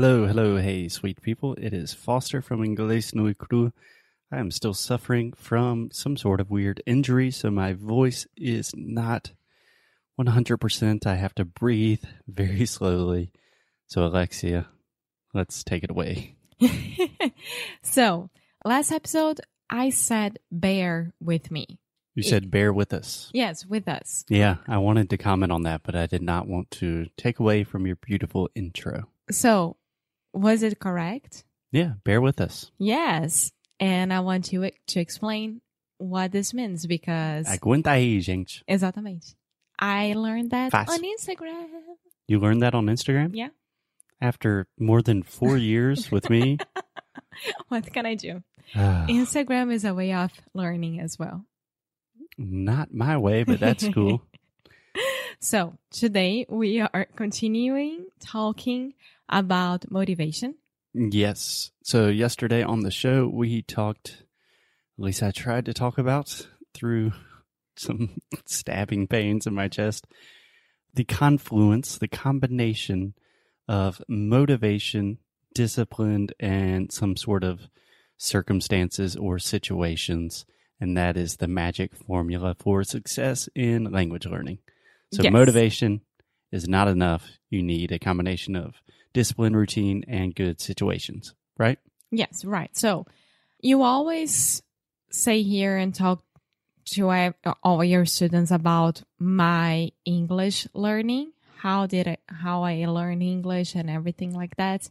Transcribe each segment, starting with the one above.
Hello, hello, hey, sweet people. It is Foster from Inglés No Cru. I am still suffering from some sort of weird injury, so my voice is not 100%. I have to breathe very slowly. So, Alexia, let's take it away. so, last episode, I said bear with me. You said bear with us. Yes, with us. Yeah, I wanted to comment on that, but I did not want to take away from your beautiful intro. So, was it correct? Yeah, bear with us. Yes. And I want you to explain what this means because. Aguenta aí, gente. Exatamente. I learned that Fácil. on Instagram. You learned that on Instagram? Yeah. After more than four years with me? What can I do? Ah, Instagram is a way of learning as well. not my way, but that's cool. So, today we are continuing talking about motivation. yes. So, yesterday on the show, we talked, at least I tried to talk about through some stabbing pains in my chest, the confluence, the combination of motivation, discipline, and some sort of circumstances or situations. And that is the magic formula for success in language learning. So, Yes. motivation is not enough. You need a combination of discipline, routine, and good situations, right? Yes, right. So, you always say here and talk to all your students about my English learning. How did I, how I learn English and everything like that.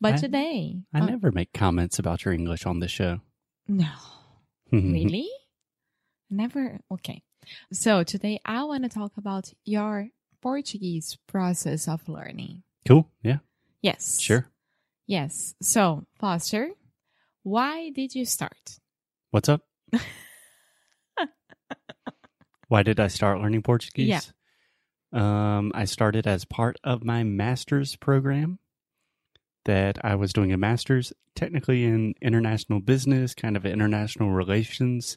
But I- today, I uh, never make comments about your English on this show. no, really? Never. Okay. So today I want to talk about your Portuguese process of learning. Cool. Yeah. Yes. Sure. Yes. So, Foster, why did you start? What's up? Why did I start learning Portuguese? Yeah. Um, I started as part of my master's program that I was doing a master's technically in international business, kind of international relations.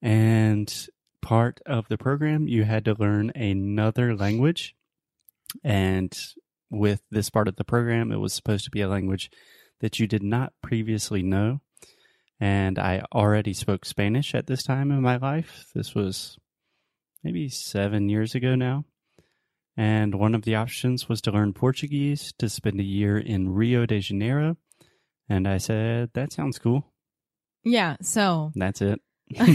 And part of the program, you had to learn another language. And with this part of the program, it was supposed to be a language that you did not previously know. And I already spoke Spanish at this time in my life. This was maybe seven years ago now. And one of the options was to learn Portuguese to spend a year in Rio de Janeiro. And I said, that sounds cool. Yeah. So, That's it.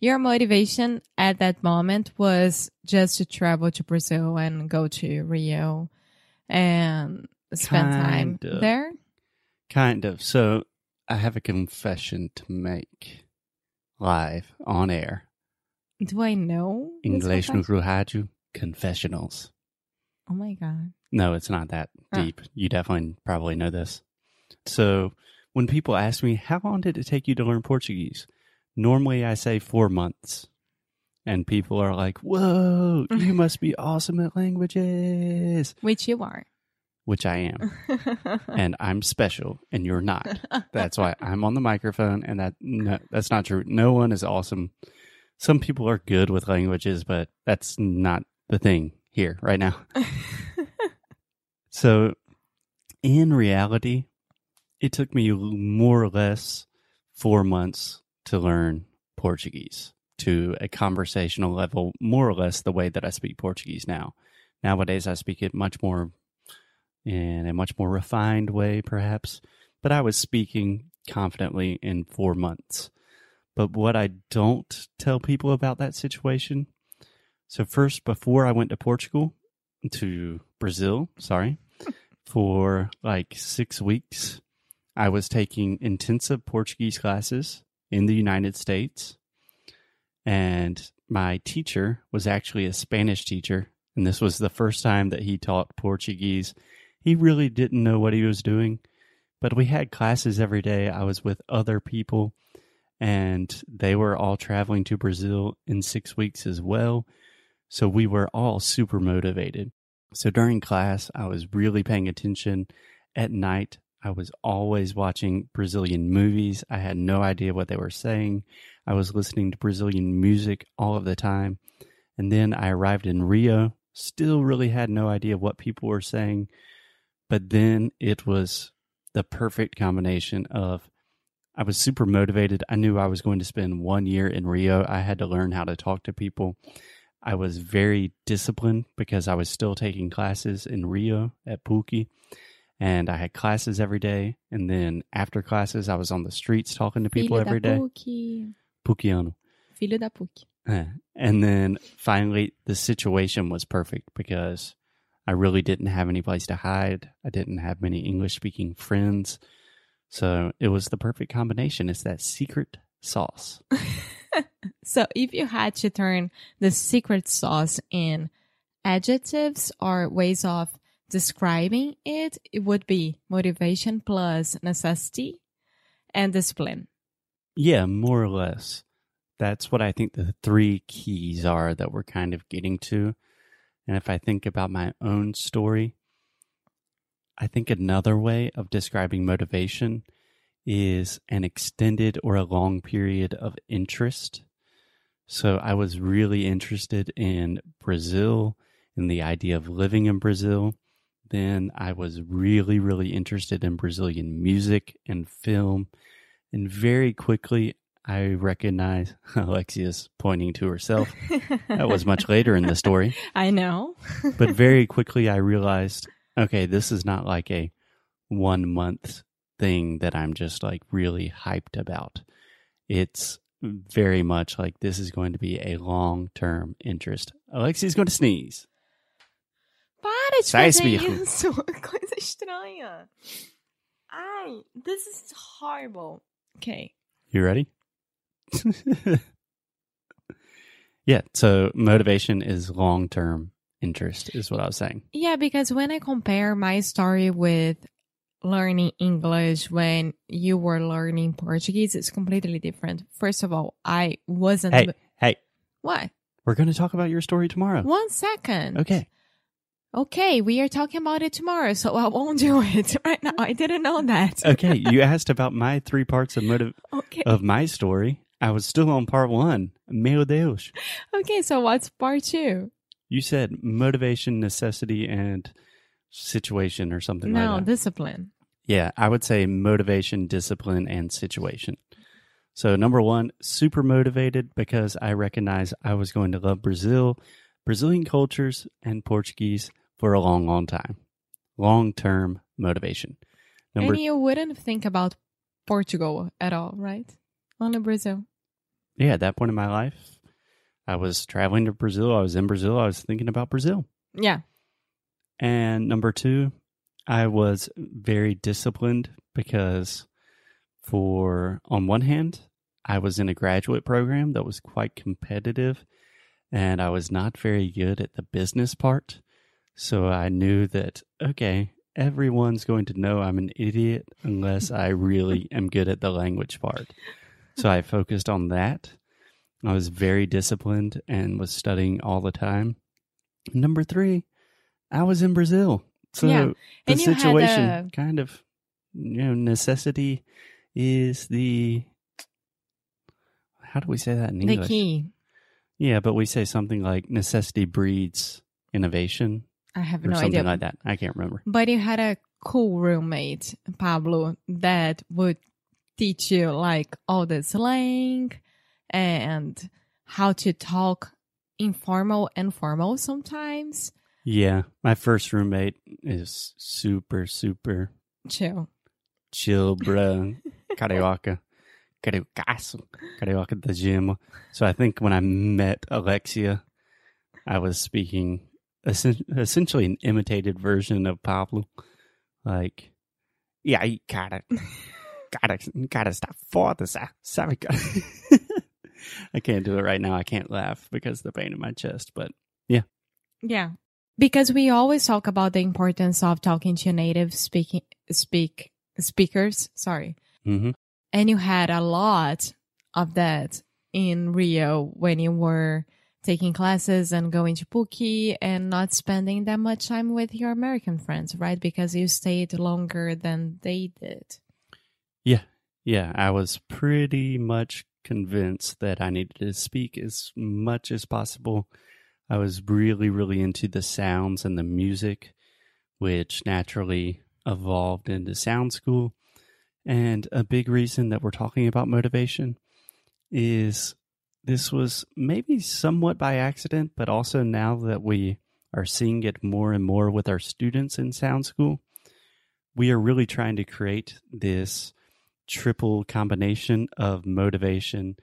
your motivation at that moment was just to travel to Brazil and go to Rio and spend time of. there. Kind of. So I have a confession to make live on air. Do I know? English no confessionals. Oh my God. No, it's not that deep. You definitely probably know this. So, when people ask me, how long did it take you to learn Portuguese? Normally I say four months. And people are like, whoa, you must be awesome at languages, Which you are. which I am. and I'm special, and you're not. That's why I'm on the microphone, and that no, that's not true. No one is awesome. Some people are good with languages, but that's not the thing here right now. So, in reality, it took me more or less four months to learn Portuguese to a conversational level, more or less the way that I speak Portuguese now. Nowadays, I speak it much more in a much more refined way, perhaps, but I was speaking confidently in four months. But what I don't tell people about that situation so, first, before I went to Portugal, to Brazil, sorry, for like six weeks, I was taking intensive Portuguese classes in the United States. And my teacher was actually a Spanish teacher. And this was the first time that he taught Portuguese. He really didn't know what he was doing, but we had classes every day. I was with other people, and they were all traveling to Brazil in six weeks as well. So we were all super motivated. So during class, I was really paying attention. At night, I was always watching Brazilian movies. I had no idea what they were saying. I was listening to Brazilian music all of the time. And then I arrived in Rio, still really had no idea what people were saying. but then it was the perfect combination of I was super motivated. I knew I was going to spend one year in Rio. I had to learn how to talk to people. I was very disciplined because I was still taking classes in Rio at PUC and I had classes every day. And then after classes, I was on the streets talking to people Filho every da day. PUC. PUCiano. Filho da. Eh. And then finally, the situation was perfect because I really didn't have any place to hide. I didn't have many English speaking friends. So it was the perfect combination. It's that secret sauce. So if you had to turn the secret sauce in adjectives or ways of describing it, it would be motivation plus necessity and discipline. Yeah, more or less. That's what I think the three keys are that we're kind of getting to. And if I think about my own story, I think another way of describing motivation is an extended or a long period of interest. So I was really interested in Brazil and the idea of living in Brazil. Then I was really, really interested in Brazilian music and film. And very quickly, I recognized Alexia's pointing to herself. That was much later in the story. I know. But very quickly, I realized okay, this is not like a one month thing that I'm just like really hyped about. It's very much like this is going to be a long term interest. Alexia's going to sneeze. Para de Sai, fazer espirro. isso. Coisa estranha. Ai, this is horrible. Okay. You ready? yeah. So motivation is long term interest, is what I was saying. Yeah, because when I compare my story with learning English when you were learning Portuguese, it's completely different. First of all, I wasn't. Hey, hey, What? we're going to talk about your story tomorrow. One second. Okay. Okay, we are talking about it tomorrow, so I won't do it right now. I didn't know that. Okay. You asked about my three parts of motive Okay. of my story. I was still on part one. Meu Deus. Okay, so what's part two? You said motivation, necessity, and situation or something No, like that. discipline. Yeah, I would say motivation, discipline, and situation. So, number one, super motivated because I recognized I was going to love Brazil, Brazilian cultures, and Portuguese for a long, long time. Long term motivation. Number and you wouldn't think about Portugal at all, right? Only Brazil. yeah, at that point in my life, I was traveling to Brazil. I was in Brazil. I was thinking about Brazil. Yeah. And number two, I was very disciplined because, for on one hand, I was in a graduate program that was quite competitive, and I was not very good at the business part. So I knew that, okay, everyone's going to know I'm an idiot unless I really am good at the language part. So I focused on that. I was very disciplined and was studying all the time. Number three, I was in Brazil. So Yeah. the And you had situation a- kind of, you know, necessity is the. How do we say that in The English? key. Yeah, but we say something like necessity breeds innovation I have no something idea. like that. I can't remember. But you had a cool roommate, Pablo, that would teach you like all the slang and how to talk informal and formal sometimes. Yeah, my first roommate is super, super Chill. chill, bruh. Carioca. Cariocaço. Carioca the gym. So I think when I met Alexia, I was speaking essentially an imitated version of Pablo. Like, yeah, you gotta, gotta, gotta stop for this. Sorry. I can't do it right now. I can't laugh because of the pain in my chest, but Yeah. Yeah, because we always talk about the importance of talking to native speaking speak speakers, sorry. hmm And you had a lot of that in Rio when you were taking classes and going to PUC and not spending that much time with your American friends, right? Because you stayed longer than they did. Yeah. Yeah, I was pretty much convinced that I needed to speak as much as possible. I was really, really into the sounds and the music, which naturally evolved into Sound School. And a big reason that we're talking about motivation is this was maybe somewhat by accident, but also now that we are seeing it more and more with our students in Sound School, we are really trying to create this triple combination of motivation,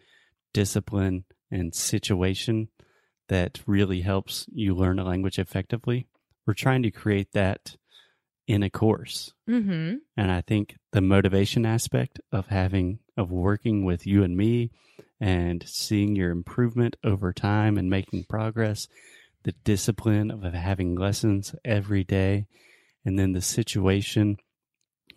discipline, and situation that really helps you learn a language effectively. We're trying to create that in a course. Mm-hmm. And I think the motivation aspect of having, of working with you and me and seeing your improvement over time and making progress, the discipline of having lessons every day, and then the situation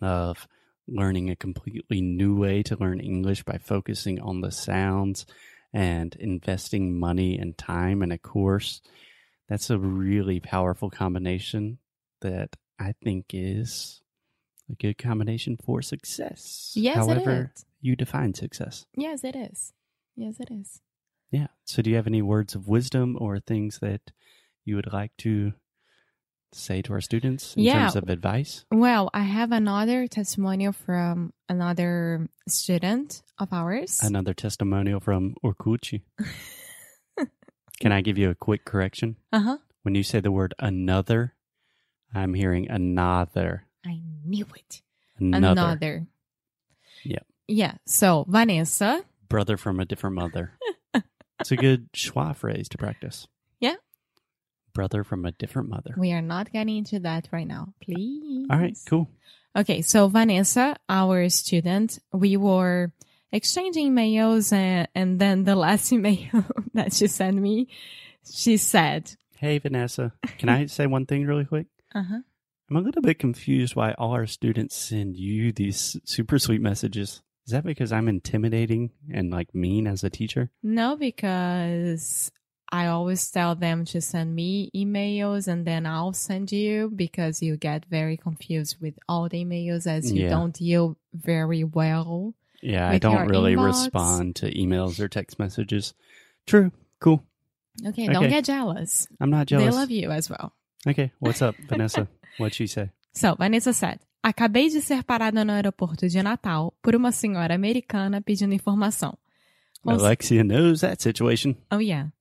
of learning a completely new way to learn English by focusing on the sounds and investing money and time in a course. That's a really powerful combination that I think is a good combination for success. Yes, However, it is. you define success. Yes, it is. Yes, it is. Yeah. So, do you have any words of wisdom or things that you would like to say to our students in Yeah. terms of advice? Well, I have another testimonial from another student of ours. Another testimonial from Orkuchi. Can I give you a quick correction? Uh huh. When you say the word another, I'm hearing another. I knew it. Another. Another. Yep. Yeah. So Vanessa. Brother from a different mother. it's a good schwa phrase to practice. Yeah. Brother from a different mother. We are not getting into that right now, please. All right, cool. Okay, so Vanessa, our student, we were exchanging emails, and, and then the last email that she sent me, she said, Hey, Vanessa. Can I say one thing really quick? "Uh huh." I'm a little bit confused why all our students send you these super sweet messages. Is that because I'm intimidating and like mean as a teacher? No, because I always tell them to send me emails, and then I'll send you because you get very confused with all the emails as you Yeah. don't deal very well. Yeah, I don't really inbox? respond to emails or text messages. True. Cool. Okay, don't get jealous. I'm not jealous. They love you as well. Okay, what's up, Vanessa? What'd she say? So, Vanessa said, Acabei de ser parada no aeroporto de Natal por uma senhora americana pedindo informação. Cons- Alexia knows that situation. Oh, yeah.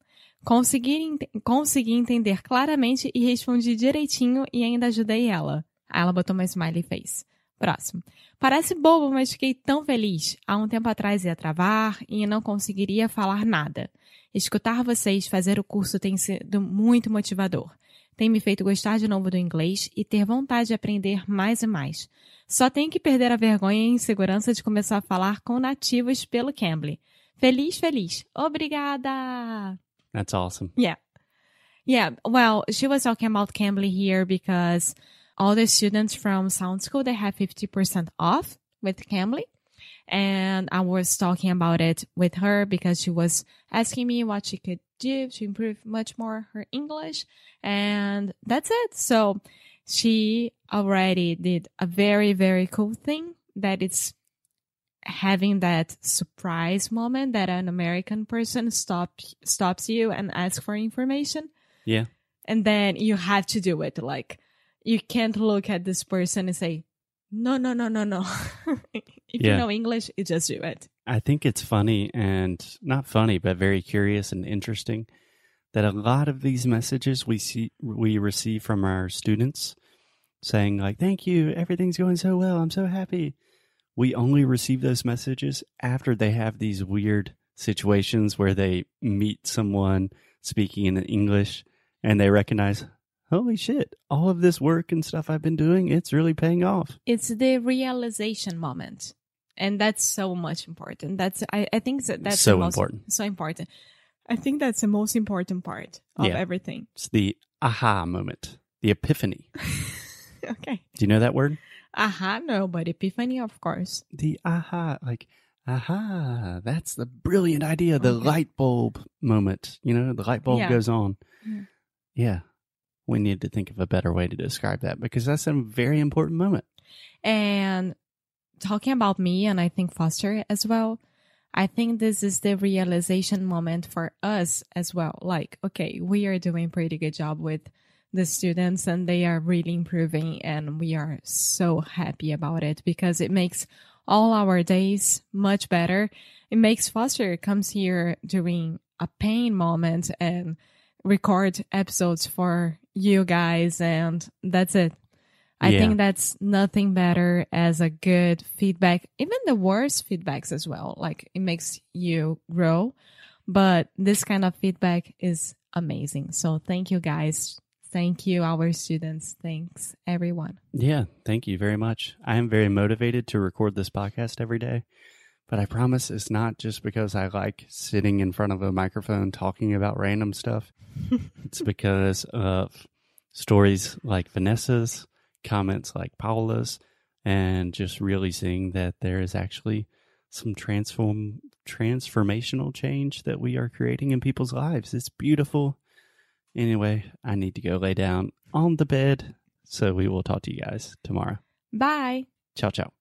Consegui, ent- consegui entender claramente e respondi direitinho e ainda ajudei ela. Aí ela botou uma smiley face. Próximo. Parece bobo, mas fiquei tão feliz. Há um tempo atrás ia travar e não conseguiria falar nada. Escutar vocês fazer o curso tem sido muito motivador. Tem me feito gostar de novo do inglês e ter vontade de aprender mais e mais. Só tenho que perder a vergonha e insegurança de começar a falar com nativos pelo Cambly. Feliz, feliz. Obrigada! That's awesome. Yeah. Yeah. Well, she was talking about Cambly here because all the students from Sound School, they have 50% off with Cambly. And I was talking about it with her because she was asking me what she could do to improve much more her English. And that's it. So she already did a very, very cool thing that it's having that surprise moment that an American person stops stops you and asks for information Yeah. and then you have to do it like you can't look at this person and say no no no no no if Yeah. you know english you just do it I think it's funny and not funny, but very curious and interesting that a lot of these messages we see we receive from our students saying like, "Thank you, everything's going so well. I'm so happy." We only receive those messages after they have these weird situations where they meet someone speaking in English and they recognize, "Holy shit, all of this work and stuff I've been doing, it's really paying off." it's the realization moment and that's so much important that's i, I think that that's So most, important. so important i think that's the most important part of Yeah. everything It's the aha moment, the epiphany. okay Do you know that word? aha no but epiphany of course the aha like aha that's the brilliant idea the Okay. light bulb moment you know the light bulb Yeah. goes on Yeah. yeah we need to think of a better way to describe that because that's a very important moment And talking about me, and I think Foster as well, I think this is the realization moment for us as well. Like, okay, we are doing pretty good job with the students and they are really improving and we are so happy about it because it makes all our days much better. It makes Foster comes here during a pain moment and record episodes for you guys and that's it. I Yeah. think that's nothing better as a good feedback, even the worst feedbacks as well. Like it makes you grow, but this kind of feedback is amazing. So thank you guys. Thank you, our students. Thanks, everyone. Yeah, thank you very much. I am very motivated to record this podcast every day, but I promise it's not just because I like sitting in front of a microphone talking about random stuff. it's because of stories like Vanessa's, comments like Paula's, and just really seeing that there is actually some transform transformational change that we are creating in people's lives. It's beautiful. Anyway, I need to go lay down on the bed. So we will talk to you guys tomorrow. Bye. Ciao, ciao.